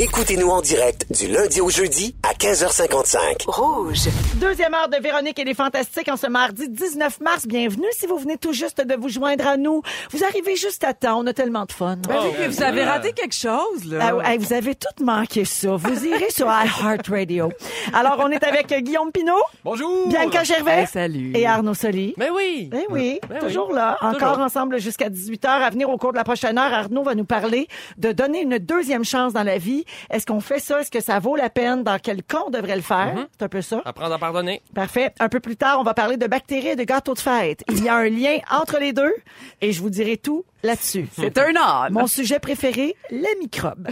Écoutez-nous en direct du lundi au jeudi à 15h55. Rouge. Deuxième heure de Véronique et les Fantastiques en ce mardi 19 mars. Bienvenue si vous venez tout juste de vous joindre à nous. Vous arrivez juste à temps. On a tellement de fun. Ben oui, mais vous avez raté quelque chose, là. Ah, vous avez tout manqué ça. Vous irez sur iHeartRadio. Alors, on est avec Guillaume Pinot, Bonjour! Bianca Gervais Hey, salut. et Arnaud Soli. Mais oui! Eh oui, Ben toujours oui. là, encore Toujours. ensemble jusqu'à 18h. À venir au cours de la prochaine heure, Arnaud va nous parler de donner une deuxième chance dans la vie. Est-ce qu'on fait ça? Est-ce que ça vaut la peine? Dans quel cas on devrait le faire? Mm-hmm. C'est un peu ça. Apprendre à pardonner. Parfait. Un peu plus tard, on va parler de bactéries et de gâteaux de fête. Il y a un lien entre les deux et je vous dirai tout là-dessus. C'est un homme. Mon sujet préféré, les microbes.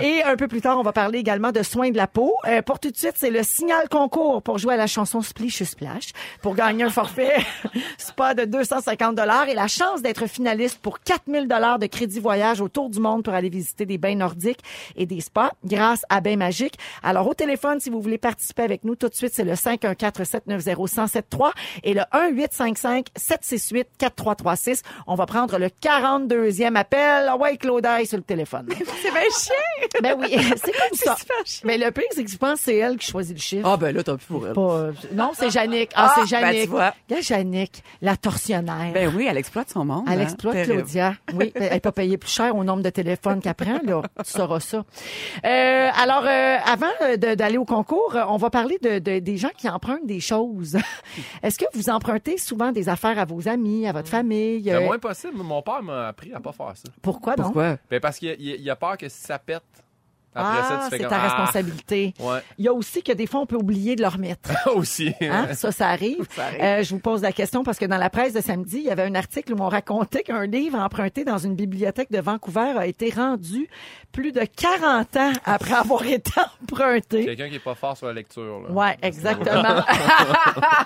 Et un peu plus tard, on va parler également de soins de la peau. Euh, pour tout de suite, c'est le signal concours pour jouer à la chanson Splish Splash pour gagner un forfait spa de 250 dollars et la chance d'être finaliste pour 4000 dollars de crédit voyage autour du monde pour aller visiter des bains nordiques et des spas grâce à Bain Magique. Alors au téléphone, si vous voulez participer avec nous tout de suite, c'est le 514-790-1073 et le 1-855-768-4336. On va prendre le 42e appel. Ah ouais, Claudia sur le téléphone. C'est bien chiant. Ben oui, c'est comme ça. Mais le pire, c'est que je pense que c'est elle qui choisit le chiffre. Ah, ben là, tant pis pour elle. Pas, euh, non, c'est Jannick. Ah, Ah, c'est ben, Jannick. tu vois. Regarde Jannick, la tortionnaire. Ben oui, elle exploite son monde. Elle hein. exploite. Claudia. Oui, elle pas payée plus cher au nombre de téléphones qu'elle prend, là. Tu sauras ça. Euh, alors, euh, avant euh, d'aller au concours, on va parler de, de- des gens qui empruntent des choses. Est-ce que vous empruntez souvent des affaires à vos amis, à votre famille? Le moins possible, mon père m'a appris à pas faire ça. Pourquoi donc? Pourquoi? Ben parce qu'il il- il a peur que si ça pète, après ça, Ah, tu fais c'est comme... ta Ah! responsabilité. Ouais. Il y a aussi que des fois, on peut oublier de le remettre. Aussi. Hein? Ça, ça arrive. Ça arrive. Euh, je vous pose la question parce que dans la presse de samedi, il y avait un article où on racontait qu'un livre emprunté dans une bibliothèque de Vancouver a été rendu plus de 40 ans après avoir été emprunté. Quelqu'un qui est pas fort sur la lecture. Là. Ouais, exactement.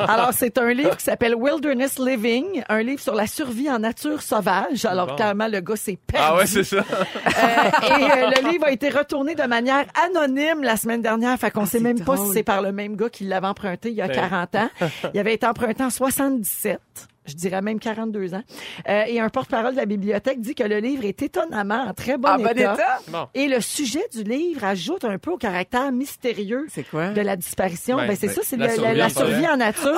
Alors, c'est un livre qui s'appelle Wilderness Living, un livre sur la survie en nature sauvage. Alors, Bon. clairement, le gars s'est perdu. Ah ouais, c'est ça. Euh, et euh, le livre a été retourné de manière anonyme la semaine dernière. Fait qu'on sait c'est même pas si c'est par le même gars qui l'avait emprunté il y a Ben. 40 ans. Il avait été emprunté en 77. Je dirais même 42 ans. Euh, et un porte-parole de la bibliothèque dit que le livre est étonnamment en très bon, En bon état. état? Bon. Et le sujet du livre ajoute un peu au caractère mystérieux C'est quoi? de la disparition. Ben, Ben, c'est ben, ça, c'est la la, survie la en survie forêt. en nature.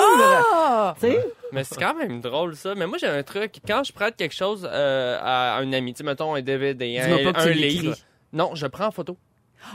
Ah! Tu sais? Mais c'est quand même drôle ça. Mais moi j'ai un truc quand je prête quelque chose euh, à un ami, mettons un DVD, un, un livre. Non, je prends en photo.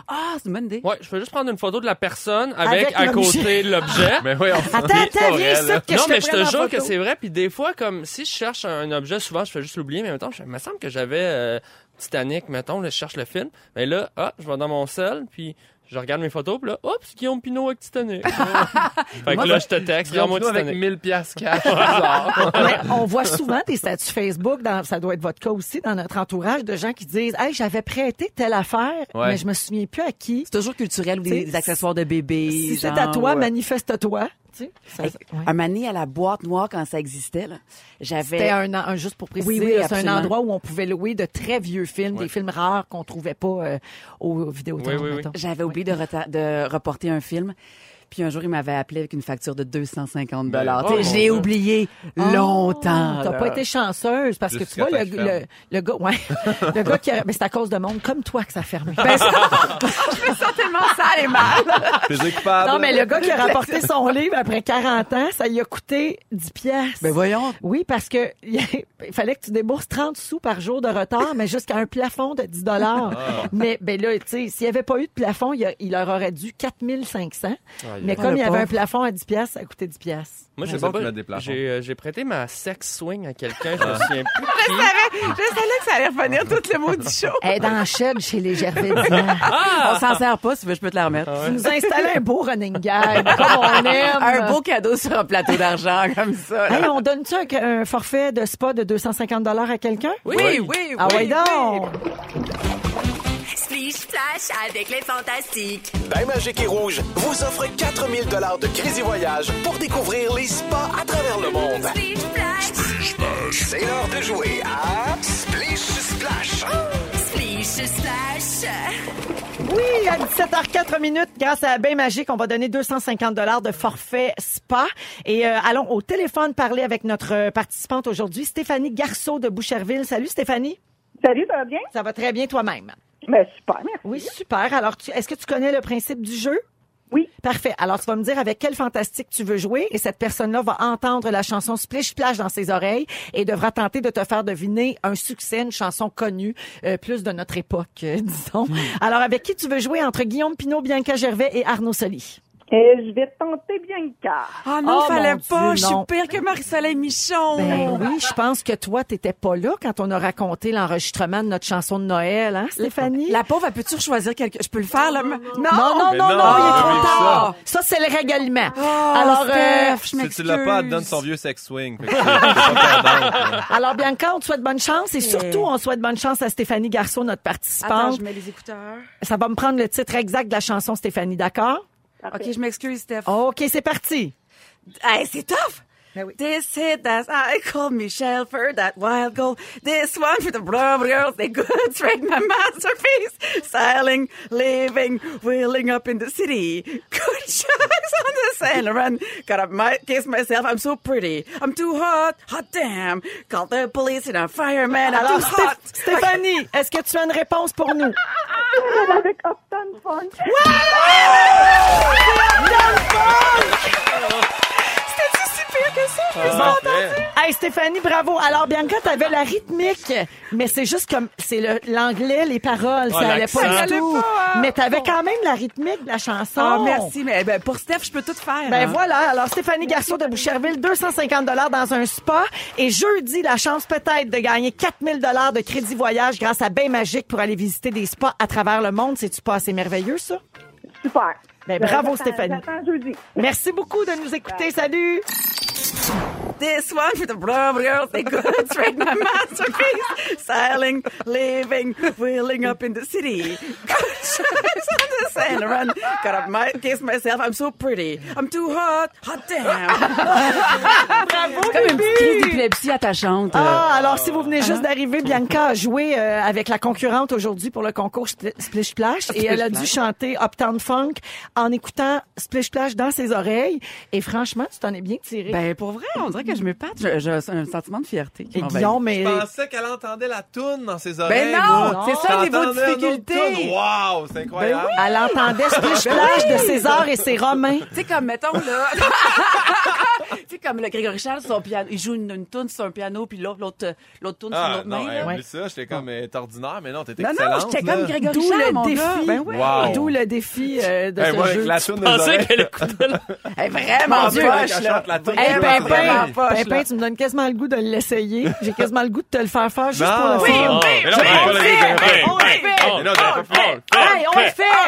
Ah, c'est une bonne idée. Ouais, je peux juste prendre une photo de la personne avec, Avec à côté l'objet. Mais oui, on Attends, attends, viens ici que non, je te mais je prenne te jure photo. que c'est vrai. Puis des fois, comme si je cherche un objet, souvent je fais juste l'oublier, mais en même temps, je- il me semble que j'avais euh, Titanic, mettons, là, je cherche le film. Mais là, ah, je vais dans mon sel, puis je regarde mes photos, puis là, hop, c'est Guillaume Pinot avec Titanic. fait que Moi, là, je te texte, Guillaume Pinot avec Titanic. 1000 piastres cash. on voit souvent des statuts Facebook, dans, ça doit être votre cas aussi, dans notre entourage, de gens qui disent Hey, j'avais prêté telle affaire, Ouais. mais je me souviens plus à qui. C'est toujours culturel ou des, des accessoires de bébé. Si c'est à toi, ouais. manifeste-toi. Tu sais, ça- Hey, ouais. Un mané à la boîte noire quand ça existait, là. J'avais. C'était un, un- juste pour préciser, Oui, oui, c'est un endroit où on pouvait louer de très vieux films, des films rares qu'on trouvait pas euh, aux vidéos. Oui, oui, oui. J'avais oublié de reporter un film. Puis un jour, il m'avait appelé avec une facture de 250 dollars. Ben, oh, je l'ai mon oublié longtemps. Oh, T'as là. pas été chanceuse parce que tu vois, le, le, le gars, ouais, le gars qui a, mais c'est à cause de monde comme toi que ça a fermé. Ben, ça, je me sens tellement sale et mal. Non, mais le gars qui a rapporté son livre après 40 ans, ça lui a coûté 10 pièces. Ben voyons. Oui, parce que il fallait que tu débourses 30 sous par jour de retard, mais jusqu'à un plafond de 10 dollars. Mais ben là, tu sais, s'il n'y avait pas eu de plafond, il, a- il leur aurait dû 4500. Mais comme il y avait un plafond à 10 pièces, ça coûtait 10 pièces. Moi, je sais pas. plafonds. J'ai euh, j'ai prêté ma sex swing à quelqu'un, je me souviens plus. Je savais, je savais que ça allait revenir tout le mot du show. Elle est dans shed chez les Gervais-Dian. On s'en sert pas, si tu veux, je peux te la remettre. Tu nous as installé un beau running gag, comme on aime. Un beau cadeau sur un plateau d'argent, comme ça. Hey, on donne-tu un, un forfait de spa de 250 à quelqu'un? Oui, oui, oui. Ah ouais, donc! Splish Splash avec les fantastiques. Bain Magique et Rouge vous offre 4000 dollars de crédit voyage pour découvrir les spas à travers le monde. Splish Splash. C'est l'heure de jouer à Splish Splash. Splish Splash. Oui, à 17h04 minutes, grâce à Bain Magique, on va donner 250 dollars de forfait spa. Et euh, allons au téléphone parler avec notre euh, participante aujourd'hui, Stéphanie Garceau de Boucherville. Salut Stéphanie. Salut, ça va bien? Ça va très bien toi-même. Ben, super, merci. Oui, super. Alors, tu- est-ce que tu connais le principe du jeu? Oui. Parfait. Alors, tu vas me dire avec quel fantastique tu veux jouer et cette personne-là va entendre la chanson Splish Splash dans ses oreilles et devra tenter de te faire deviner un succès, une chanson connue, euh, plus de notre époque, euh, disons. Alors, avec qui tu veux jouer entre Guillaume Pinot, Bianca Gervais et Arnaud Soli? Et je vais tenter Bianca. Ah non, Oh, fallait pas. Dieu, Je suis pire que Marie-Soleil Michon. Ben oui, je pense que toi, t'étais pas là quand on a raconté l'enregistrement de notre chanson de Noël, hein, Stéphanie? La pauvre, elle peut-tu choisir quelque... Je peux le faire, là? Non! Non, non, non, non, non, il est ah, trop tard. Ça, c'est le règlement. Oh, Alors, euh, je Si m'excuse. tu l'as pas, elle donne son vieux sex swing. Que là. Alors, Bianca, on te souhaite bonne chance et surtout, on souhaite bonne chance à Stéphanie Garceau, notre Attends, participante. je mets les écouteurs. Ça va me prendre le titre exact de la chanson, Stéphanie, d'accord? OK, je m'excuse, Steph. OK, c'est parti. Hey, c'est tough! Ben oui. This hit that I call Michelle for that wild gold. This one for the brave girls, they good straight my masterpiece. Styling, living, wheeling up in the city. Good shots on the sailor run. Gotta my, kiss myself, I'm so pretty. I'm too hot, hot damn. Call the police and a fireman, I'm Alors, too Sté- hot. Stéphanie, est-ce que tu as une réponse pour nous? Avec Upton Funk. C'était si pire que ça, je me suis Parfait. entendue. Hey, Stéphanie, bravo. Alors, Bianca, t'avais la rythmique, mais c'est juste comme, c'est le- l'anglais, les paroles, ça Ah, allait pas du Ça tout. pas, hein. Mais t'avais quand même la rythmique de la chanson. Ah, merci, mais ben, pour Steph, je peux tout faire. Ben hein. voilà, alors Stéphanie Garceau de Boucherville, 250 dollars dans un spa et jeudi la chance peut-être de gagner 4000 dollars de crédit voyage grâce à Bain Magique pour aller visiter des spas à travers le monde. C'est tu pas assez merveilleux ça? Super. Ben, bravo, J'attends- Stéphanie. J'attends jeudi. Merci beaucoup de nous écouter. Salut. Thanks. This one for the brave girls, they good straight my masterpiece. Styling, living, wheeling up in the city. The sailor run. Gotta my, kiss myself, I'm so pretty. I'm too hot, hot damn. Bravo, Comme une petite crise d'épilepsie attachante. Ah, alors si vous venez juste d'arriver, Bianca a joué euh, avec la concurrente aujourd'hui pour le concours Spl- Splish Splash et elle a dû chanter Uptown Funk en écoutant Splish Splash dans ses oreilles et franchement, tu t'en es bien tiré. Ben, pour vrai, on dirait que je me pâte. Je- J'ai un sentiment de fierté. qui et m'envahit. Guillaume, mais Je pensais qu'elle entendait la toune dans ses oreilles. Ben non, moi. c'est ça, niveau T'entendais une autre difficulté. toune. Wow, c'est Ben incroyable. elle entendait Splish Splash de César et ses Romains. Tu sais, comme, mettons, là. tu sais, comme le Grégory Charles, son piano, il joue une, une toune sur un piano, puis l'autre, l'autre, l'autre toune sur Ah, l'autre non, main, hey, là. oublie ça, j'étais comme euh, t'es ordinaire, mais non, t'étais Non, non, excellente. j'étais là. comme Grégory D'où Charles, le mon défi. gars. Ben ouais. Wow. D'où le défi euh, de Hey, ce moi, jeu. la toune des pensais oreilles. qu'elle écoutait. Elle est vraiment Mon Dieu, poche, elle là. chante la toune des oreilles. Poche, Pimpin, là. tu me donnes quasiment le goût de l'essayer. J'ai quasiment le goût de te le faire faire juste Non. pour le Oui, fun. oui, oui, on le le fait, on le fait. on le fait!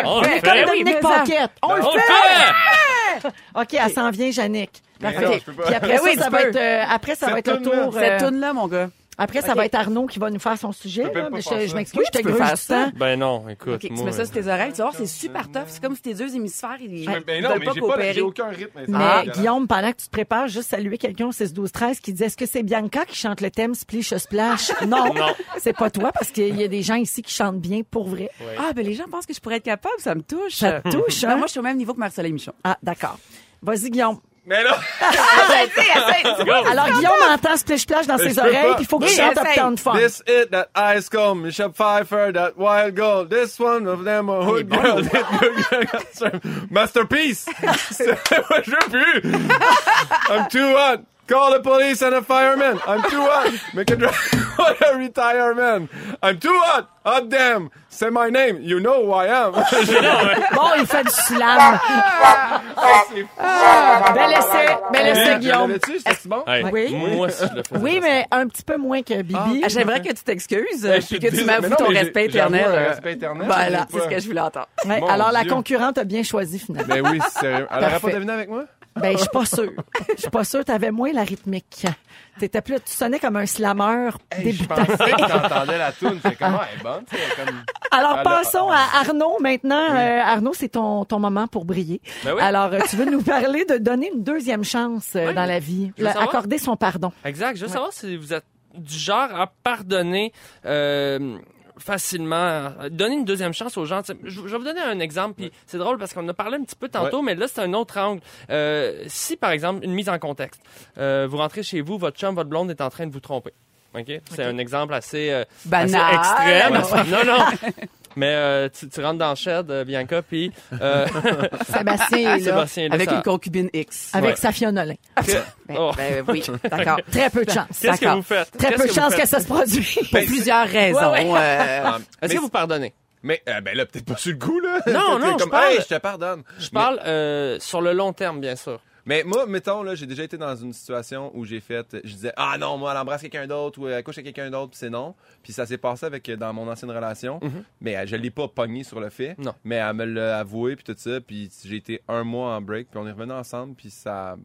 On On le est fait. comme Oui, Dominique. Paquette. On le On le fait! OK, elle s'en vient, Jannick. Parfait. Puis après Ben ça, oui, ça va être, euh, après, ça Cette va être le tour. Cette euh, toune-là, mon gars. Après, ça va être Arnaud qui va nous faire son sujet. peux là, pas mais faire je, ça. je m'excuse, Oui, je te tu peux gruge faire du ça. temps. Ben non, écoute. OK, tu moi, mets ça sur tes oreilles, tu vas voir, c'est super tough. C'est comme si tes deux hémisphères, ils, Mais- ils Ben non, veulent mais pas j'ai pas, coopérer. aucun rythme. Mais Ah, Guillaume, pendant que tu te prépares, juste saluer quelqu'un au 6 12 13 qui dit est-ce que c'est Bianca qui chante le thème Splish Splash? Non, Non. c'est pas toi parce qu'il y a des gens ici qui chantent bien pour vrai. Ah, ben les gens pensent que je pourrais être capable, ça me touche. Ça te touche, Non, hein? moi, je suis au même niveau que Marcel Michon. Ah, d'accord. Vas-y Guillaume. Mais là, Alors Guillaume entend Splish Splash dans ses oreilles, puis il faut qu'il chante. Uptown Funk. this it, that ice comb, Michelle Pfeiffer, that wild gold, this one of them a hood girl. Masterpiece! Je veux plus! I'm too hot! Call the police and a fireman! I'm too hot! Make a drive! What a retirement! I'm too hot! Hot damn! Say my name! You know who I am! Bon, il fait du slam. Bel essai, bel essai Guillaume? C'était bon? Hey, Oui. Moi, le. Oui, mais un petit peu moins que Bibi. Ah, J'aimerais que tu t'excuses, puis que tu m'avoues ton respect éternel. euh, respect éternel, Voilà, c'est ce que je voulais entendre. Ouais, alors la Dieu. concurrente a bien choisi finalement. Ben oui, sérieux. Elle aurait Parfait. pas deviné avec moi? Ben, je suis pas sûre. Je suis pas sûre. T'avais moins la rythmique. T'étais plus, tu sonnais comme un slammer Hey, je débutant. pensais que t'entendais la toune. C'est comment elle est bonne, comme... Alors, Alors, passons à Arnaud maintenant. Euh, Arnaud, c'est ton, ton moment pour briller. Ben oui. Alors, euh, tu veux nous parler de donner une deuxième chance euh, Oui. dans la vie. Accorder son pardon. Exact. Je veux savoir si vous êtes du genre à pardonner euh, facilement. euh, Donner une deuxième chance aux gens. Je, vais vous donner un exemple, puis c'est drôle parce qu'on en a parlé un petit peu tantôt, mais là, c'est un autre angle. Euh, si, par exemple, une mise en contexte, euh, vous rentrez chez vous, votre chum, votre blonde est en train de vous tromper. C'est un exemple assez, euh, assez Banal. extrême. Non, non. Mais euh, tu, tu rentres dans le shed, euh, Bianca, puis euh, Sébastien est là. Sébastien, là, Avec ça- une concubine X. Avec Ouais. sa Fionnolin. que- Ben, oh. ben oui, d'accord. Très peu de chance. Qu'est-ce que vous faites? Très peu de chance que ça se produise. Pour plusieurs raisons. Ouais, euh, Ah, Est-ce mais- que vous pardonnez? Mais, euh, ben là, peut-être pas sur le coup, là. Non, non, comme, je parle- Hey, je te pardonne. Je parle euh, sur le long terme, bien sûr. Mais moi, mettons, là, j'ai déjà été dans une situation où j'ai fait, je disais, ah non, moi, elle embrasse quelqu'un d'autre ou elle couche avec quelqu'un d'autre, puis c'est non. Puis ça s'est passé avec, dans mon ancienne relation. Mhm. Mais euh, je l'ai pas pogné sur le fait. Non. Mais elle me l'a avoué, puis tout ça. Puis j'ai été un mois en break, puis on est revenu ensemble, puis ça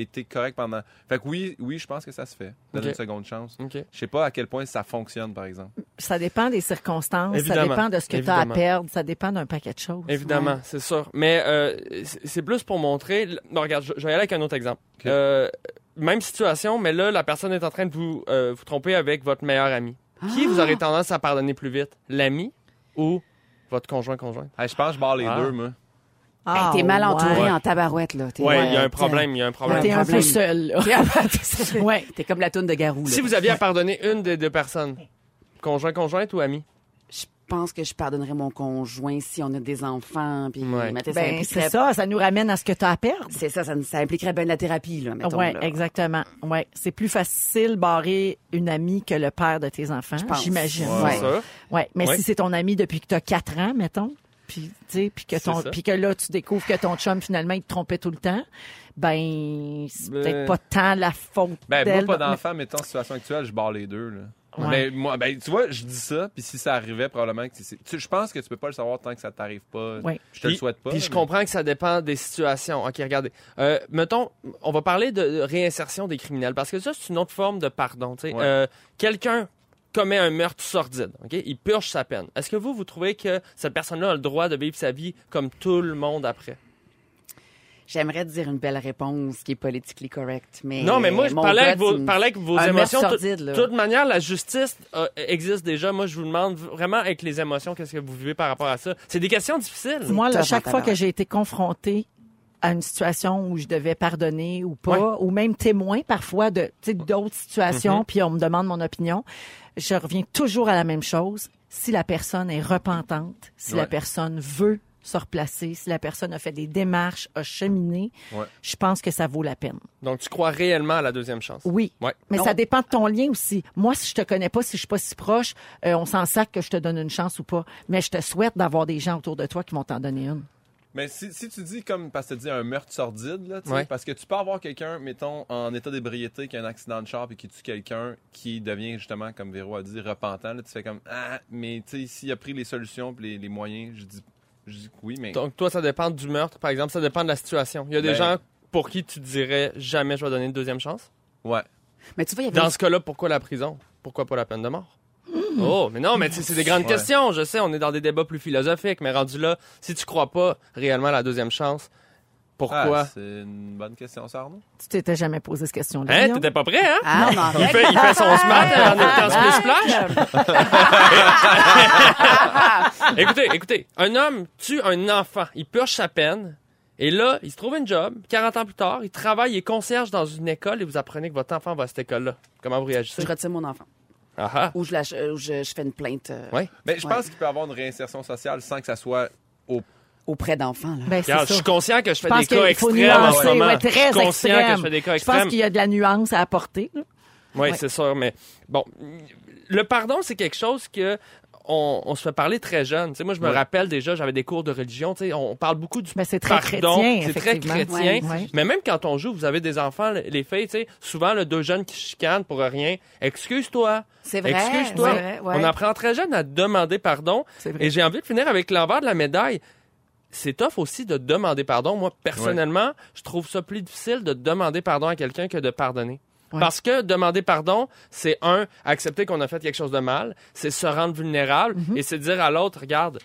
été correct pendant. Fait que oui, oui, je pense que ça se fait. Donner Ok. une seconde chance. OK. Je sais pas à quel point ça fonctionne, par exemple. Ça dépend des circonstances, ça dépend de ce que tu as à perdre, ça dépend d'un paquet de choses. Évidemment, c'est sûr. Mais euh, c'est plus pour montrer. Non, regarde, je, je vais y aller avec un autre exemple. Euh, même situation, mais là, la personne est en train de vous, euh, vous tromper avec votre meilleur ami. Qui vous aurez tendance à pardonner plus vite? L'ami ou votre conjoint-conjoint? Hey, je pense que je barre les Ah. deux, moi. Ah, hey, T'es mal entouré ouais. en tabarouette, là. Ouais, il y a un problème, il y a un problème. T'es un peu seul, là. T'es Ouais. T'es comme la toune de Garou, là. Si vous aviez à pardonner une des deux personnes, conjoint-conjointe ou ami? Je pense que je pardonnerais mon conjoint si on a des enfants, puis Ouais. mettez, ça Ben, impliquerait- c'est ça, ça nous ramène à ce que tu as à perdre. C'est ça, ça, ça impliquerait bien de la thérapie, là, mettons. Oui, exactement. Ouais, c'est plus facile barrer une amie que le père de tes enfants, j'imagine. Ouais. Mais Ouais. si c'est ton ami depuis que tu as 4 ans, mettons, puis tu sais, puis que ton puis que là tu découvres que ton chum finalement il te trompait tout le temps, ben c'est Ben- peut-être pas tant la faute Ben, moi, d'elle. pas d'enfant, mais en situation actuelle, je barre les deux, là. Ouais. Mais moi, ben, tu vois, je dis ça, puis si ça arrivait, probablement que tu- Je pense que tu peux pas le savoir tant que ça t'arrive pas. Ouais. Je te le souhaite pas. Puis je comprends que ça dépend des situations. OK, regardez. Euh, mettons, on va parler de de réinsertion des criminels parce que ça, c'est une autre forme de pardon. tu sais. Ouais. Euh, Quelqu'un commet un meurtre sordide, OK? Il purge sa peine. Est-ce que vous, vous trouvez que cette personne-là a le droit de vivre sa vie comme tout le monde après? J'aimerais te dire une belle réponse qui est politically correct, mais... non, mais moi, je parlais avec, vos, parlais avec émotions. De toute manière, la justice euh, existe déjà. Moi, je vous demande vraiment avec les émotions, qu'est-ce que vous vivez par rapport à ça? C'est des questions difficiles. Moi, là, chaque fois que j'ai été confrontée à une situation où je devais pardonner ou pas, ou même témoin parfois de d'autres situations, puis on me demande mon opinion, je reviens toujours à la même chose. Si la personne est repentante, si la personne veut se replacer, si la personne a fait des démarches, a cheminé, Ouais. je pense que ça vaut la peine. Donc, tu crois réellement à la deuxième chance? Oui. Ouais. Mais Non. ça dépend de ton lien aussi. Moi, si je te connais pas, si je suis pas si proche, euh, on s'en sac que je te donne une chance ou pas. Mais je te souhaite d'avoir des gens autour de toi qui vont t'en donner une. Mais si, si tu dis comme, parce que tu dis un meurtre sordide, là, Ouais. parce que tu peux avoir quelqu'un, mettons, en état d'ébriété, qui a un accident de char et qui tue quelqu'un, qui devient justement, comme Véro a dit, repentant. Là, tu fais comme, ah, mais tu sais, s'il a pris les solutions et les, les moyens, je dis, je dis oui, mais. Donc, toi, ça dépend du meurtre, par exemple, ça dépend de la situation. Il y a des Ben- gens pour qui tu dirais jamais je vais donner une deuxième chance? Ouais. Mais tu vois, il y avait Dans ce cas-là, pourquoi la prison? Pourquoi pas la peine de mort? Oh, mais non, mais c'est des grandes Ouais. questions. Je sais, on est dans des débats plus philosophiques, mais rendu là, si tu crois pas réellement à la deuxième chance, pourquoi? Ah, c'est une bonne question, ça, Arnaud? Tu t'étais jamais posé cette question-là. hein? T'étais pas prêt, hein? Ah, non, Il fait, il fait son smart en écoutant Splish Splash. écoutez, écoutez, un homme tue un enfant, il purge sa peine, et là, il se trouve une job, 40 ans plus tard, il travaille, il est concierge dans une école, et vous apprenez que votre enfant va à cette école-là. Comment vous réagissez? je retire mon enfant. Ah ah. Ou je, je, je fais une plainte euh, Ouais. Mais je Ouais. pense qu'il peut y avoir une réinsertion sociale sans que ça soit au. auprès d'enfants. Ben, je suis conscient que je fais Je des cas extrêmes en nuancer, ce moment. ouais, très je suis conscient extrême. que je fais des cas Je pense extrêmes. qu'il y a de la nuance à apporter. Oui, Ouais. c'est sûr, mais bon, le pardon, c'est quelque chose que on, on se fait parler très jeune. Tu sais, moi, je me Ouais. rappelle déjà, j'avais des cours de religion. tu sais, On parle beaucoup du Mais c'est très pardon. chrétien, C'est très chrétien. Ouais. Ouais. Mais même quand on joue, vous avez des enfants, les filles, tu sais, souvent, le deux jeunes qui se chicanent pour rien. Excuse-toi. C'est vrai. Excuse-toi. c'est vrai, ouais. On apprend très jeune à demander pardon. C'est vrai. Et j'ai envie de finir avec l'envers de la médaille. C'est tough aussi de demander pardon. Moi, personnellement, je trouve ça plus difficile de demander pardon à quelqu'un que de pardonner. Ouais. Parce que demander pardon, c'est un, accepter qu'on a fait quelque chose de mal, c'est se rendre vulnérable Mm-hmm. et c'est dire à l'autre, regarde,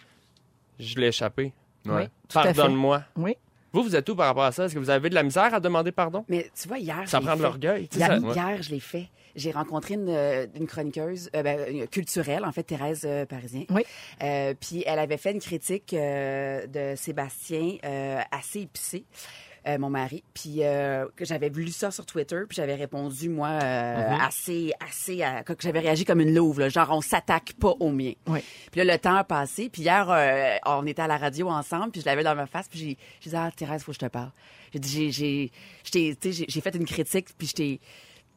je l'ai échappé. Oui, tout. Pardonne-moi. Oui. Vous, vous êtes où par rapport à ça? Est-ce que vous avez de la misère à demander pardon? Mais tu vois, hier, Ça prend de l'orgueil. tu sais, Hier, ça- hier, je l'ai fait. j'ai rencontré une, euh, une chroniqueuse euh, ben, une culturelle, en fait, Thérèse euh, Parisien. Oui. Euh, puis elle avait fait une critique euh, de Sébastien euh, assez épicée. Euh, mon mari, puis euh, que j'avais lu ça sur Twitter, puis j'avais répondu moi euh, assez assez à- que j'avais réagi comme une louve, là, genre on s'attaque pas au mien. Oui. Puis là le temps a passé, puis hier euh, on était à la radio ensemble, puis je l'avais dans ma face, puis j'ai j'ai dit ah Thérèse, faut que je te parle. J'ai dit j'ai fait une critique, puis je t'ai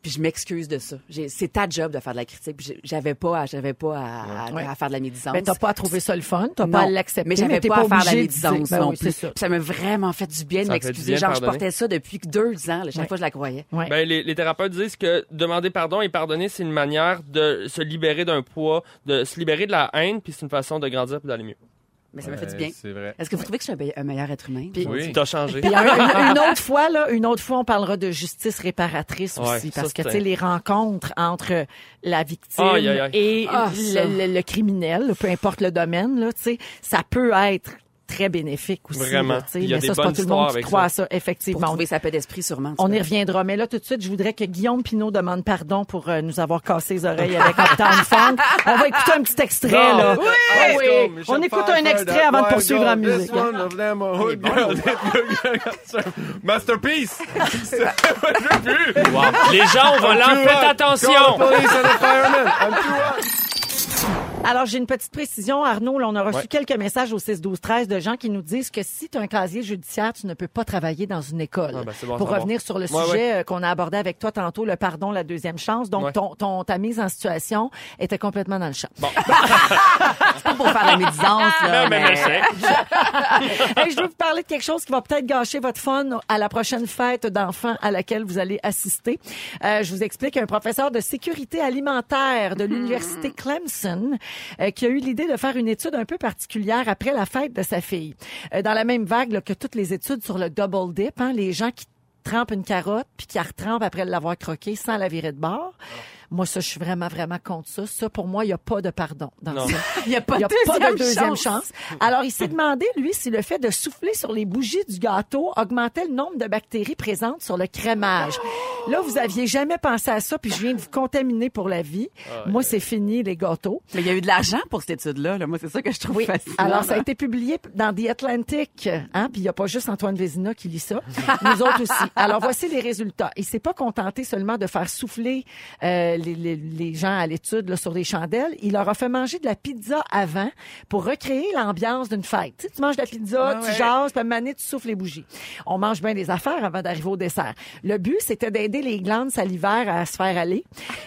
puis je m'excuse de ça. J'ai- C'est ta job de faire de la critique. J'avais pas, à- j'avais pas à, à- Ouais. à faire de la médisance. Ben, t'as pas à trouver ça le fun, t'as pas à l'accepter. Mais j'avais t'es pas, à faire de la médisance Ben non oui, plus. ça. M'a vraiment fait du bien de m'excuser. Genre, je portais ça depuis deux ans. là. Chaque Ouais. fois, je la croyais. Ouais. Ben, les, les thérapeutes disent que demander pardon et pardonner, c'est une manière de se libérer d'un poids, de se libérer de la haine, puis c'est une façon de grandir et d'aller mieux. Mais ça m'a fait du bien. C'est vrai. Est-ce que vous trouvez que je suis un meilleur être humain? Puis- Oui. T'as changé. Puis un- une, une autre fois, là, une autre fois, on parlera de justice réparatrice Ouais, aussi, ça, parce que tu sais les rencontres entre la victime et Ah, le- le criminel, peu importe le domaine, là, tu sais, ça peut être très bénéfique aussi. Vraiment. là, tu sais, Puis il y a mais des ça, c'est pas tout le monde qui croit ça. à ça, Pour effectivement. trouver sa paix d'esprit, sûrement. On y reviendra. Mais là, tout de suite, je voudrais que Guillaume Pinot demande pardon pour euh, nous avoir cassé les oreilles avec Uptown Funk. On va écouter un petit extrait, Non. là. Oui! Ah oui. On écoute un extrait avant de poursuivre la musique. Girl. Masterpiece! Les gens I'm too faites hot. attention! Alors, j'ai une petite précision, Arnaud. Là, on a reçu Ouais. quelques messages au 6 12 13 de gens qui nous disent que si tu as un casier judiciaire, tu ne peux pas travailler dans une école. Ah, ben, bon Pour revenir sur le Ouais, sujet euh, qu'on a abordé avec toi tantôt, le pardon, la deuxième chance. Donc, ton, ton, ta mise en situation était complètement dans le champ. C'est pas pour faire la médisance, là. Non, mais mais- merci. Hey, je veux vous parler de quelque chose qui va peut-être gâcher votre fun à la prochaine fête d'enfants à laquelle vous allez assister. Euh, je vous explique un professeur de sécurité alimentaire de l'université Clemson euh, qui a eu l'idée de faire une étude un peu particulière après la fête de sa fille. Euh, dans la même vague là, que toutes les études sur le double dip, hein, les gens qui trempent une carotte puis qui la retrempent après l'avoir croquée sans la virer de bord. Moi, ça, je suis vraiment, vraiment contre ça. Ça, pour moi, il n'y a pas de pardon dans Non. ça. Il n'y a pas de a pas de deuxième chance. chance. Alors, il s'est demandé, lui, si le fait de souffler sur les bougies du gâteau augmentait le nombre de bactéries présentes sur le crémage. Là, vous aviez jamais pensé à ça, puis je viens de vous contaminer pour la vie. Moi, c'est fini, les gâteaux. Mais il y a eu de l'argent pour cette étude-là. là. Moi, c'est ça que je trouve fascinant. Alors, ça a été publié dans The Atlantic, hein, puis il n'y a pas juste Antoine Vézina qui lit ça, nous autres aussi. Alors, voici les résultats. Il s'est pas contenté seulement de faire souffler euh, les, les, les gens à l'étude là, sur des chandelles. Il leur a fait manger de la pizza avant pour recréer l'ambiance d'une fête. Tu, sais, tu manges de la pizza, tu jases, puis à un moment donné, tu souffles les bougies. On mange bien des affaires avant d'arriver au dessert. Le but, c'était d'aider les glandes salivaires à se faire aller.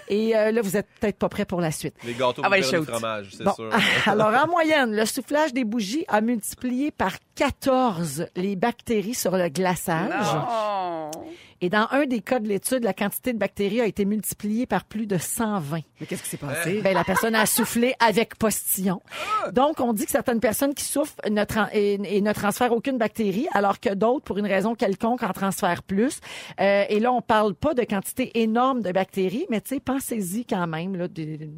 Et euh, là, vous êtes peut-être pas prêts pour la suite. Les gâteaux Ah ben, faire du fromage, c'est Bon. sûr. Alors, en moyenne, le soufflage des bougies a multiplié par 14 les bactéries sur le glaçage. Et dans un des cas de l'étude, la quantité de bactéries a été multipliée par plus de 120. Mais qu'est-ce qui s'est passé? Ben, la personne a soufflé avec postillon. Donc, on dit que certaines personnes qui souffrent ne, et, et ne transfèrent aucune bactérie, alors que d'autres, pour une raison quelconque, en transfèrent plus. Euh, et là, on parle pas de quantité énorme de bactéries, mais tu sais, pensez-y quand même, là, de-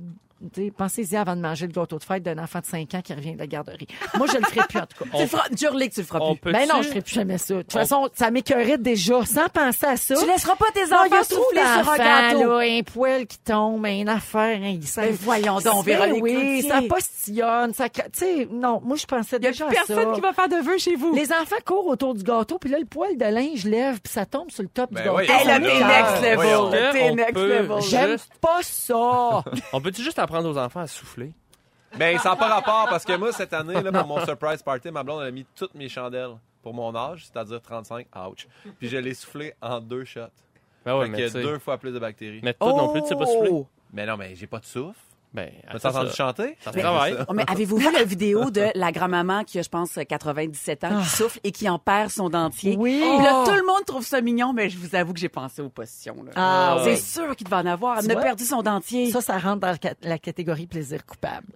pensez-y avant de manger le gâteau de fête d'un enfant de 5 ans qui revient de la garderie. Moi, je le ferai plus, en tout cas. Tu le feras, jure-les que tu le feras On plus. peut Ben non, je ferai plus jamais ça. De toute façon, ça m'écœurait déjà, sans penser à ça. Tu laisseras pas tes Non, enfants trop souffler sur un gâteau. là, un poil qui tombe, une affaire, hein, il Ben voyons donc, Ben Véronique Oui, Cloutier. ça postillonne, ça, cra- tu sais, non, moi je pensais Il y a déjà à ça. personne qui va faire de vœux chez vous. Les enfants courent autour du gâteau, puis là le poil de linge lève, puis ça tombe sur le top Ben du gâteau. oui. Hey, là, t'es next level. T'es On next level. J'aime Juste- pas ça. On peut-tu juste apprendre aux enfants à souffler? Ben, ça n'a pas rapport parce que moi, cette année, là, pour mon surprise party, ma blonde, elle a mis toutes mes chandelles pour mon âge, c'est-à-dire 35. Ouch. Puis je l'ai soufflé en deux shots. Ben ouais, fait mais deux fois plus de bactéries. Mais toi non plus, tu sais pas souffler? Mais non, mais j'ai pas de souffle. Ben, Mais t'as entendu ça. chanter? Ça se travaille. Oh, mais avez-vous vu la vidéo de la grand-maman qui a, je pense, 97 ans, qui souffle et qui en perd son dentier? Oui. Puis là, tout le monde trouve ça mignon, mais je vous avoue que j'ai pensé aux positions. Là. Ah, C'est sûr qu'il devait en avoir. Elle a perdu son dentier. Ça, ça rentre dans la cat- la catégorie plaisir coupable.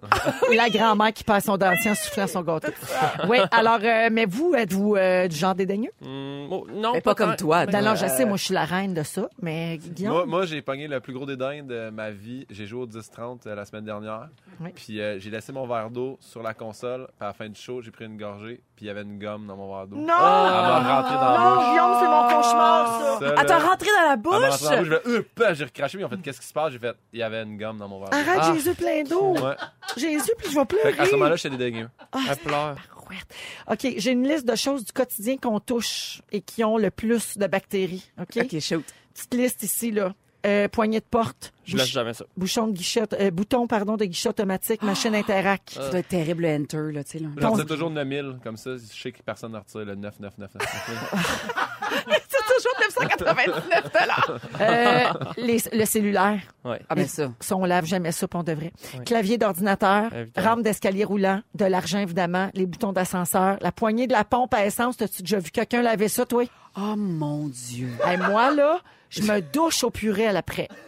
la grand-mère qui passe son dentier en soufflant son gâteau. oui, alors, euh, mais vous, êtes-vous euh, du genre dédaigneux? Hum, oh, non, Mais pas comme toi. Non, non, je Euh, sais, moi, je suis la reine de ça, mais Guillaume... Moi, moi j'ai pogné le plus gros dédain de ma vie. J'ai joué au 10-30 la semaine dernière. Oui. Puis euh, j'ai laissé mon verre d'eau sur la console. Puis à la fin du show, j'ai pris une gorgée. Puis il y avait une gomme dans mon verre d'eau. Non! Elle m'a rentré dans la Non, bouche. Guillaume, c'est mon cauchemar, ça. Ça, Ah, t'as là, rentré dans la elle m'a rentré dans la bouche? bouche. Euh, bah, j'ai recraché. Puis en fait, qu'est-ce qui se passe? J'ai fait, il y avait une gomme dans mon verre d'eau. Arrête, Ah. Jésus plein d'eau. Ouais. Jésus, puis je vais Fait pleurer. qu'à ce moment-là, j'étais dégueu. Elle pleure. OK, j'ai une liste de choses du quotidien qu'on touche et qui ont le plus de bactéries. OK? OK, shoot. Petite liste ici, là. Euh, poignée de porte. Je lâche jamais ça. Bouchon de guichet, euh, bouton, pardon, de guichet automatique, machine Interac. Ça doit être terrible, le enter, là, tu sais. là. J'en retire toujours 9000. Comme ça, je sais que personne ne retire le 9999. C'est toujours 999 Euh, les- le cellulaire. Ouais. Ah, ben ça. Ça, on lave jamais ça, on devrait. Clavier d'ordinateur, rampe d'escalier roulant, de l'argent, évidemment, les boutons d'ascenseur, la poignée de la pompe à essence. T'as-tu déjà vu quelqu'un laver ça, toi? Oh, mon Dieu. Hey, moi, là, je me douche au purée à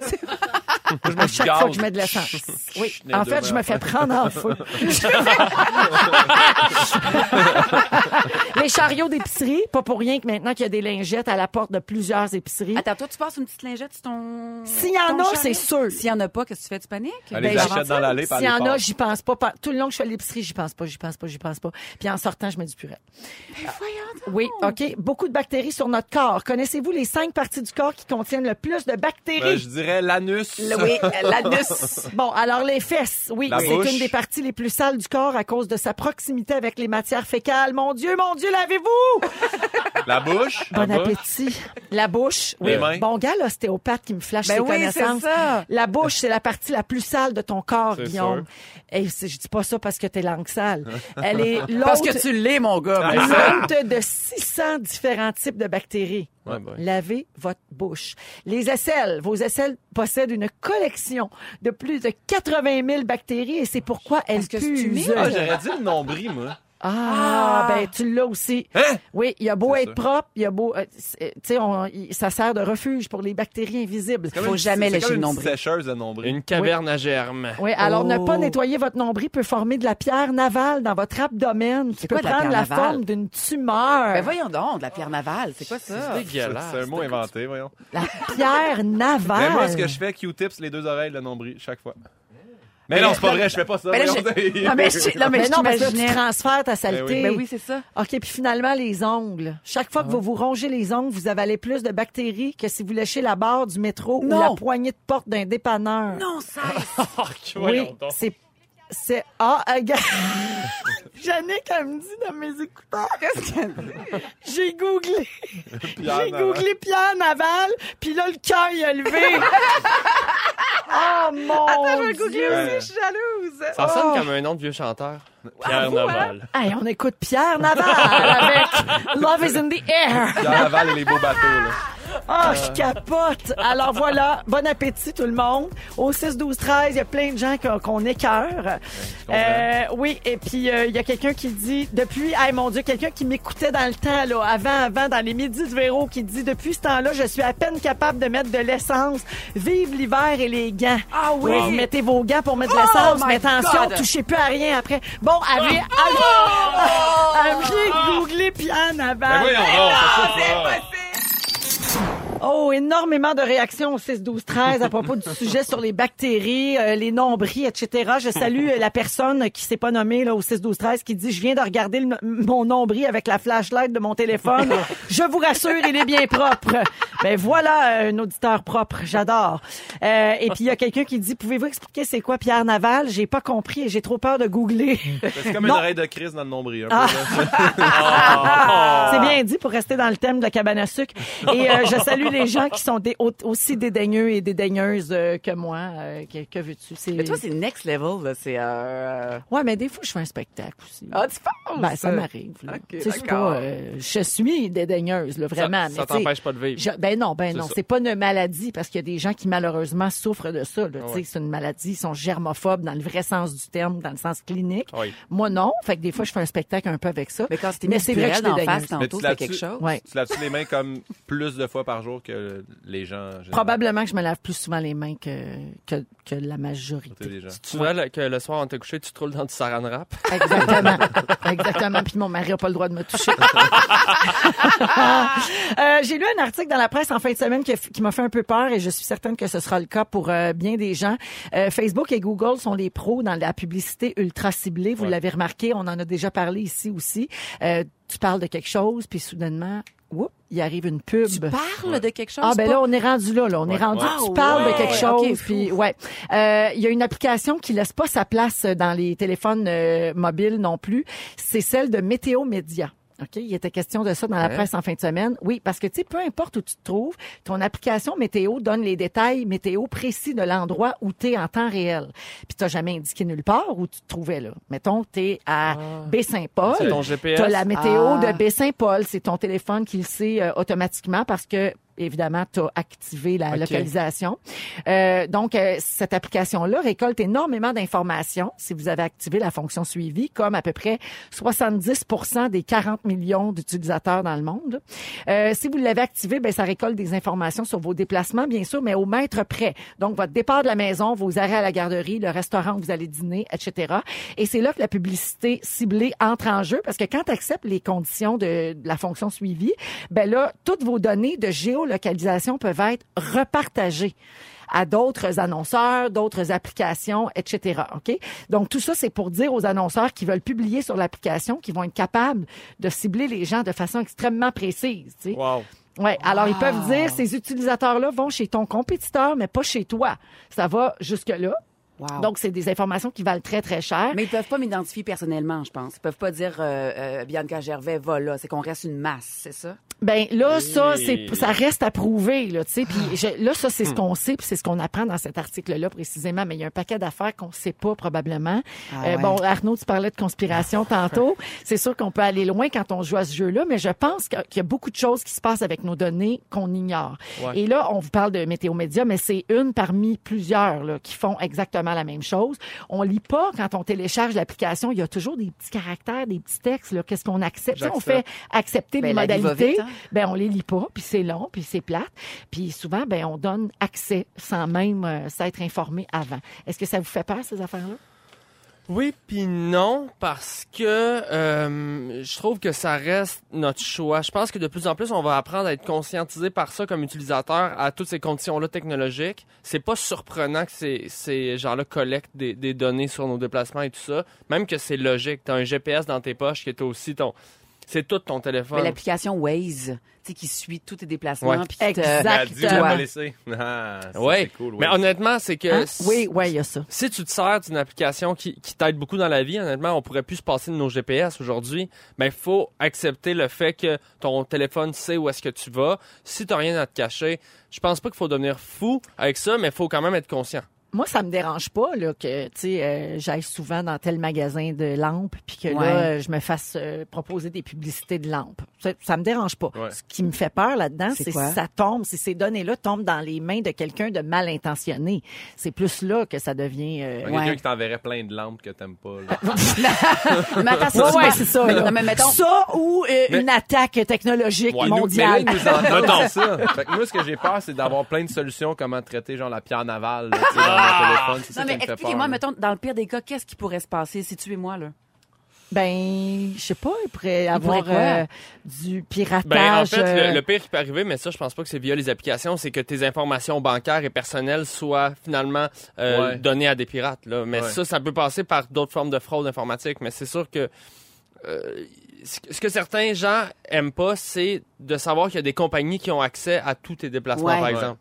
je À chaque fois que je mets de l'essence. Oui. En fait, je me fais prendre en feu. Les chariots d'épicerie, pas pour rien que maintenant qu'il y a des lingettes à la porte de plusieurs épiceries. Attends, toi, tu passes une petite lingette sur ton. S'il y en a, c'est sûr. S'il y en a pas, qu'est-ce que tu fais? Tu paniques? Ben, les j'avance achète dans l'allée par S'il y en a, j'y pense pas. Tout le long que je fais l'épicerie, j'y pense pas, j'y pense pas, j'y pense pas. Puis en sortant, je mets du purée. Oui, OK. Beaucoup de bactéries sur notre corps. Connaissez-vous les cinq parties du corps qui contiennent le plus de bactéries? Ben, je dirais l'anus. Oui, l'anus. Bon, alors les fesses, oui, La c'est bouche. une des parties les plus sales du corps à cause de sa proximité avec les matières fécales. Mon Dieu, mon Dieu, lavez-vous! La bouche? Bon La bouche? appétit. La bouche, oui. Les mains? Bon gars, l'ostéopathe qui me flash Ben ses oui, connaissances. c'est ça. La bouche, c'est la partie la plus sale de ton corps, C'est Guillaume. Et c'est- je dis pas ça parce que t'es langue sale. Elle est Parce l'hôte que tu l'es, mon gars. Ça- l'hôte de 600 différents types de bactéries. Ouais. Lavez votre bouche. Les aisselles. Vos aisselles possèdent une collection de plus de 80 000 bactéries et c'est pourquoi elles puent. Ah, j'aurais dit le nombril, moi. Ah, ben tu l'as aussi. Hein? Oui, il y a beau être ça. propre, il y a beau, euh, c'est- tu sais, il- ça sert de refuge pour les bactéries invisibles. Comme Faut une- jamais lécher le une nombril. sécheuse de nombril. Une caverne à germes. Oui, alors ne Oh. pas nettoyer votre nombril peut former de la pierre navale dans votre abdomen qui C'est peut quoi de la prendre pierre la navale? forme d'une tumeur. Ben voyons donc, de la pierre navale, c'est quoi ça? C'est dégueulasse. C'est un mot inventé, voyons. La pierre navale. Mais moi, ce que je fais, Q-tips, les deux oreilles, le nombril, chaque fois. Mais non, c'est pas vrai, je fais pas ça. Ben là, non, mais je, non, mais Mais je non, parce que là, tu transfères ta saleté. Ben oui, c'est ça. OK, puis finalement, les ongles. Chaque fois que vous vous rongez les ongles, vous avalez plus de bactéries que si vous léchez la barre du métro Non. ou la poignée de porte d'un dépanneur. Non, ça. Oui, donc. C'est... Ah, regarde. Jannick, elle me dit dans mes écouteurs. Qu'est-ce que... J'ai googlé. Pierre J'ai Naval. googlé Pierre Naval, puis là, le cœur, il a levé. oh, mon Dieu. Ouais. Je suis jalouse. Ça sonne Oh. comme un nom de vieux chanteur. Pierre Naval. Hey, on écoute Pierre Naval avec Love is in the air. Pierre Laval et les beaux bateaux, là. Ah, je capote. Alors voilà, bon appétit tout le monde. Au 6 12 13, il y a plein de gens qu'on écœure. Euh, oui, et puis euh, il y a quelqu'un qui dit depuis hey mon dieu, quelqu'un qui m'écoutait dans le temps là, avant avant dans les midis de Véro qui dit depuis ce temps-là, je suis à peine capable de mettre de l'essence. Vive l'hiver et les gants. Ah oui. vous mettez vos gants pour mettre de Oh l'essence, mais attention, God. touchez plus à rien après. Bon, allez, allez, allez googler Pierre Naval. Ben voyons donc, c'est ça. Oh, énormément de réactions au 6 12 13 à propos du sujet sur les bactéries, euh, les nombris, etc. Je salue euh, la personne qui s'est pas nommée là au 6 12 13 qui dit je viens de regarder le- mon nombril avec la flashlight de mon téléphone. Je vous rassure, il est bien propre. Ben voilà euh, un auditeur propre, j'adore. Euh, et puis il y a quelqu'un qui dit pouvez-vous expliquer c'est quoi Pierre Naval? J'ai pas compris et j'ai trop peur de googler. C'est comme Non. une oreille de crise dans le nombril. Ah. là. C'est bien dit pour rester dans le thème de la cabane à sucre. Et euh, je salue les gens qui sont des- aussi dédaigneux et dédaigneuses euh, que moi. Euh, que que veux-tu? Mais toi, c'est next level, là. C'est, euh... Ouais, mais des fois, je fais un spectacle aussi. Ah, tu penses? Ben, ça m'arrive. là. Ok, Tu sais, c'est pas, euh, je suis dédaigneuse, là, vraiment. Ça, ça t'empêche pas de vivre. je- ben non, ben non, c'est pas une maladie parce qu'il y a des gens qui malheureusement souffrent de ça. là. Tu sais, ouais. C'est une maladie, ils sont germophobes dans le vrai sens du terme, dans le sens clinique. Oui. Moi non, fait que des fois je fais un spectacle un peu avec ça. Mais quand c'était mis c'est vrai que je face tantôt, quelque chose? Ouais. Tu laves-tu les mains comme plus de fois par jour? Jours que les gens. Probablement que je me lave plus souvent les mains que, que, que la majorité. Gens. Tu vois le- que le soir, on t'a couché, tu te roules dans du saran wrap? Exactement. Exactement. Puis mon mari n'a pas le droit de me toucher. Euh, J'ai lu un article dans la presse en fin de semaine qui, qui m'a fait un peu peur et je suis certaine que ce sera le cas pour euh, bien des gens. Euh, Facebook et Google sont les pros dans la publicité ultra ciblée. Vous Ouais. l'avez remarqué, on en a déjà parlé ici aussi. Euh, tu parles de quelque chose, puis soudainement, whoop, il arrive une pub. Tu parles de quelque chose? Ah ben pas- là on est rendu là là, on est rendu tu parles de quelque chose Ok, puis ouais. Euh, il y a une application qui laisse pas sa place dans les téléphones euh, mobiles non plus, c'est celle de Météo Média. OK, il était question de ça dans la Ouais. presse en fin de semaine. Oui, parce que tu sais peu importe où tu te trouves, ton application météo donne les détails météo précis de l'endroit où tu es en temps réel. Puis tu jamais indiqué nulle part où tu te trouvais là. Mettons tu es à Baie-Saint-Paul. C'est ton GPS. T'as la météo Ah. de Baie-Saint-Paul, c'est ton téléphone qui le sait euh, automatiquement parce que évidemment tu as activé la localisation. Euh, donc euh, cette application là récolte énormément d'informations si vous avez activé la fonction suivi comme à peu près 70% des 40 millions d'utilisateurs dans le monde. Euh, si vous l'avez activé, ben ça récolte des informations sur vos déplacements bien sûr, mais au mètre près. Donc votre départ de la maison, vos arrêts à la garderie, le restaurant où vous allez dîner, etc. Et c'est là que la publicité ciblée entre en jeu parce que quand tu acceptes les conditions de, de la fonction suivie, ben là, toutes vos données de géolocalisation peuvent être repartagées à d'autres annonceurs, d'autres applications, etc. OK? Donc, tout ça, c'est pour dire aux annonceurs qui veulent publier sur l'application qu'ils vont être capables de cibler les gens de façon extrêmement précise. tu sais. Wow. Ouais, alors ils peuvent dire ces utilisateurs-là vont chez ton compétiteur, mais pas chez toi. Ça va jusque-là. Wow. Donc, c'est des informations qui valent très, très cher. Mais ils peuvent pas m'identifier personnellement, je pense. Ils peuvent pas dire euh, euh, Bianca Gervais va là. C'est qu'on reste une masse, c'est ça? Ben là, ça, c'est ça reste à prouver, là, tu sais. Puis je- là, ça, c'est ce qu'on sait, puis c'est ce qu'on apprend dans cet article-là précisément. Mais il y a un paquet d'affaires qu'on sait pas probablement. Ah Euh, ouais. Bon, Arnaud, tu parlais de conspiration tantôt. C'est sûr qu'on peut aller loin quand on joue à ce jeu-là, mais je pense qu'il y a beaucoup de choses qui se passent avec nos données qu'on ignore. Ouais. Et là, on vous parle de Météo Média, mais c'est une parmi plusieurs là, qui font exactement la même chose. On lit pas quand on télécharge l'application. Il y a toujours des petits caractères, des petits textes. là. Qu'est-ce qu'on accepte? On fait accepter Ben, les modalités. vite, hein? Ben on les lit pas, puis c'est long, puis c'est plate, puis souvent ben on donne accès sans même euh, s'être informé avant. Est-ce que ça vous fait peur ces affaires-là? Oui, puis non, parce que euh, je trouve que ça reste notre choix. Je pense que de plus en plus, on va apprendre à être conscientisé par ça comme utilisateur à toutes ces conditions-là technologiques. C'est pas surprenant que ces, ces gens-là collectent des, des données sur nos déplacements et tout ça. Même que c'est logique. T'as un GPS dans tes poches qui est aussi ton... C'est tout ton Mais téléphone. l'application Waze, tu sais, qui suit tous tes déplacements. Ouais. puis qui te- Exact. Elle a dit, Exactement. Ah, c'est cool. Mais honnêtement, c'est que... Hein? Oui, oui, il y a ça. si tu te sers d'une application qui, qui t'aide beaucoup dans la vie, honnêtement, on pourrait plus se passer de nos GPS aujourd'hui. Mais il faut accepter le fait que ton téléphone sait où est-ce que tu vas. Si t'as rien à te cacher, je pense pas qu'il faut devenir fou avec ça, mais il faut quand même être conscient. Moi, ça me dérange pas là que tu sais euh, j'aille souvent dans tel magasin de lampes puis que Ouais. là euh, je me fasse euh, proposer des publicités de lampes. Ça, ça me dérange pas. Ouais. Ce qui me fait peur là-dedans, C'est si ça tombe, si ces données-là tombent dans les mains de quelqu'un de mal intentionné. C'est plus là que ça devient euh, Quelqu'un Ouais. qui t'enverrait plein de lampes que t'aimes pas. là. mais attends, c'est ça. mais- là. non, mais mettons, Ça ou euh, Mais- une attaque technologique Ouais, nous- mondiale. Mais là, nous entendent ça. Fait que moi, ce que j'ai peur, c'est d'avoir plein de solutions comment traiter, genre, la pierre navale, là, mon téléphone. C'est ça non, mais expliquez-moi, mettons, dans le pire des cas, qu'est-ce qui pourrait se passer? Situez-moi, là? Ben, je sais pas, il pourrait y avoir pourrait euh, du piratage. Ben, en fait, euh, le, le pire qui peut arriver, mais ça, je pense pas que c'est via les applications, c'est que tes informations bancaires et personnelles soient finalement euh, Ouais. données à des pirates. Là. Mais Ouais. ça, ça peut passer par d'autres formes de fraude informatique. Mais c'est sûr que euh, ce que- ce que certains gens aiment pas, c'est de savoir qu'il y a des compagnies qui ont accès à tous tes déplacements, Ouais. par Ouais. exemple.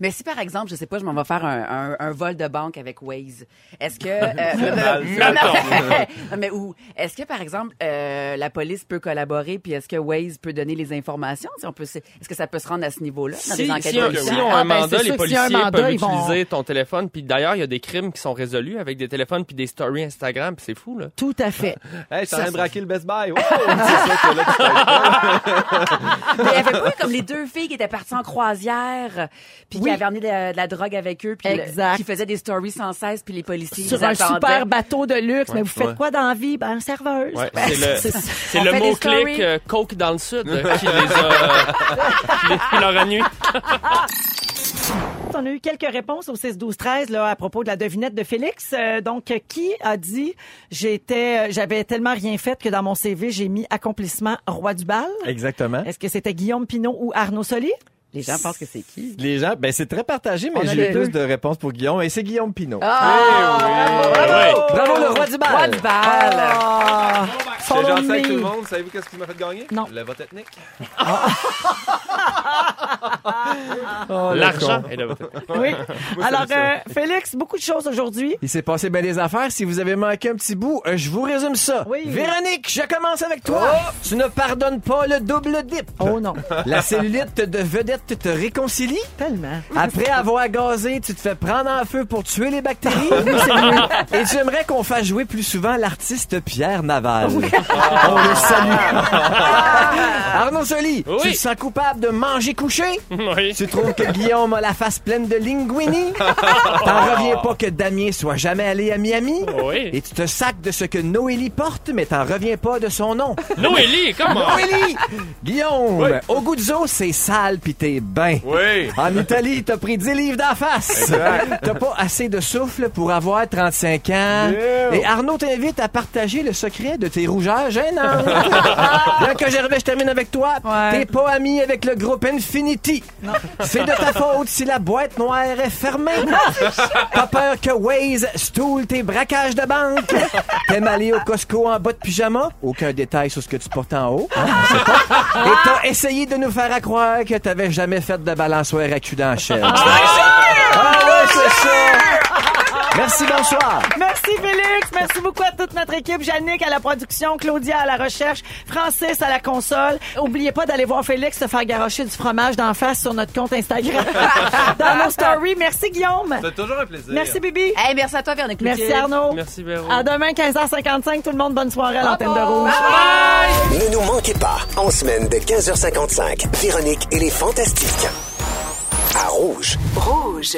Mais si, par exemple, je sais pas, je m'en vais faire un, un, un vol de banque avec Waze, est-ce que... euh, non, non, mais où? Est-ce que, par exemple, euh, la police peut collaborer, puis est-ce que Waze peut donner les informations? Si on peut, se- est-ce que ça peut se rendre à ce niveau-là, dans Si, des enquêtes si, on- si on a Ah, un ben, mandat, les a policiers mandat, peuvent vont- utiliser ton téléphone. Puis d'ailleurs, il y a des crimes qui sont résolus avec des téléphones puis des stories Instagram. Puis c'est fou, là. Tout à fait. Hey, je suis en train de braquer le Best Buy. Oh, c'est ça que là, tu. Mais il y avait pas comme les deux filles qui étaient parties en croisière, puis Oui. qui avaient emmené de, de la drogue avec eux, puis le- qui faisaient des stories sans cesse, puis les policiers Sur ils un attendaient. super bateau de luxe. Mais vous faites Ouais. quoi dans la vie? Ben, serveuse. Ouais, Ben, c'est le- le mot-clic stories. euh, Coke dans le Sud euh, qui les a, euh, qui les- qui leur a nuit. On a eu quelques réponses au 6-12-13 là, à propos de la devinette de Félix. Euh, donc, qui a dit j'étais, j'avais tellement rien fait que dans mon CV, j'ai mis accomplissement roi du bal? Exactement. Est-ce que c'était Guillaume Pinot ou Arnaud Soli? Les gens pensent que c'est qui? Les gens, ben c'est très partagé, mais j'ai eu plus de réponses pour Guillaume et c'est Guillaume Pinot. Oui. Bravo le roi du bal. Roi du bal. Ah, Gentil avec me. tout le monde. Savez-vous qu'est-ce qui m'a fait gagner? Non. Le vote ethnique. Oh, le L'argent Oui. Moi, Alors, euh, Félix, beaucoup de choses aujourd'hui. Il s'est passé bien des affaires. Si vous avez manqué un petit bout, euh, je vous résume ça. Oui. Véronique, je commence avec toi. Tu ne pardonnes pas le double dip. Oh non, La cellulite de vedette te réconcilie. tellement. Après avoir gazé, tu te fais prendre en feu pour tuer les bactéries. Et tu aimerais qu'on fasse jouer plus souvent l'artiste Pierre Naval. On le salue. Arnaud Soli, Oui. tu te sens coupable de manger couché? Oui. Tu trouves que Guillaume a la face pleine de linguini? T'en reviens pas que Damien soit jamais allé à Miami? Oui. Et tu te sacs de ce que Noélie porte, mais t'en reviens pas de son nom. Noélie, comment? Noélie! Guillaume, au goût d'eau, c'est sale pis t'es ben. Oui. En Italie, t'as pris 10 livres d'en face. T'as pas assez de souffle pour avoir 35 ans. Yeah. Et Arnaud t'invite à partager le secret de tes rougeurs gênantes. Bien que Gervais, je termine avec toi. Ouais. T'es pas ami avec le groupe Infinity. C'est de ta faute si la boîte noire est fermée. T'as peur que Waze stoule tes braquages de banque. T'aimes aller au Costco en bas de pyjama? Aucun détail sur ce que tu portes en haut. hein, pas. Et t'as essayé de nous faire à croire que t'avais jamais fait de balançoire à cul dans la chaîne. Ah ouais, c'est ça. Merci, bonsoir. Merci Félix, merci beaucoup à toute notre équipe, Jannick à la production, Claudia à la recherche, Francis à la console. Oubliez pas d'aller voir Félix se faire garocher du fromage d'en face sur notre compte Instagram. Dans nos stories. Merci Guillaume. C'est toujours un plaisir. Merci Bibi. Hey, merci à toi, Véronique Merci Arnaud. Merci, Véro. À demain 15h55 tout le monde bonne soirée à l'antenne de rouge. Ne nous manquez pas, en semaine de 15h55, Véronique et les Fantastiques. À Rouge. Rouge.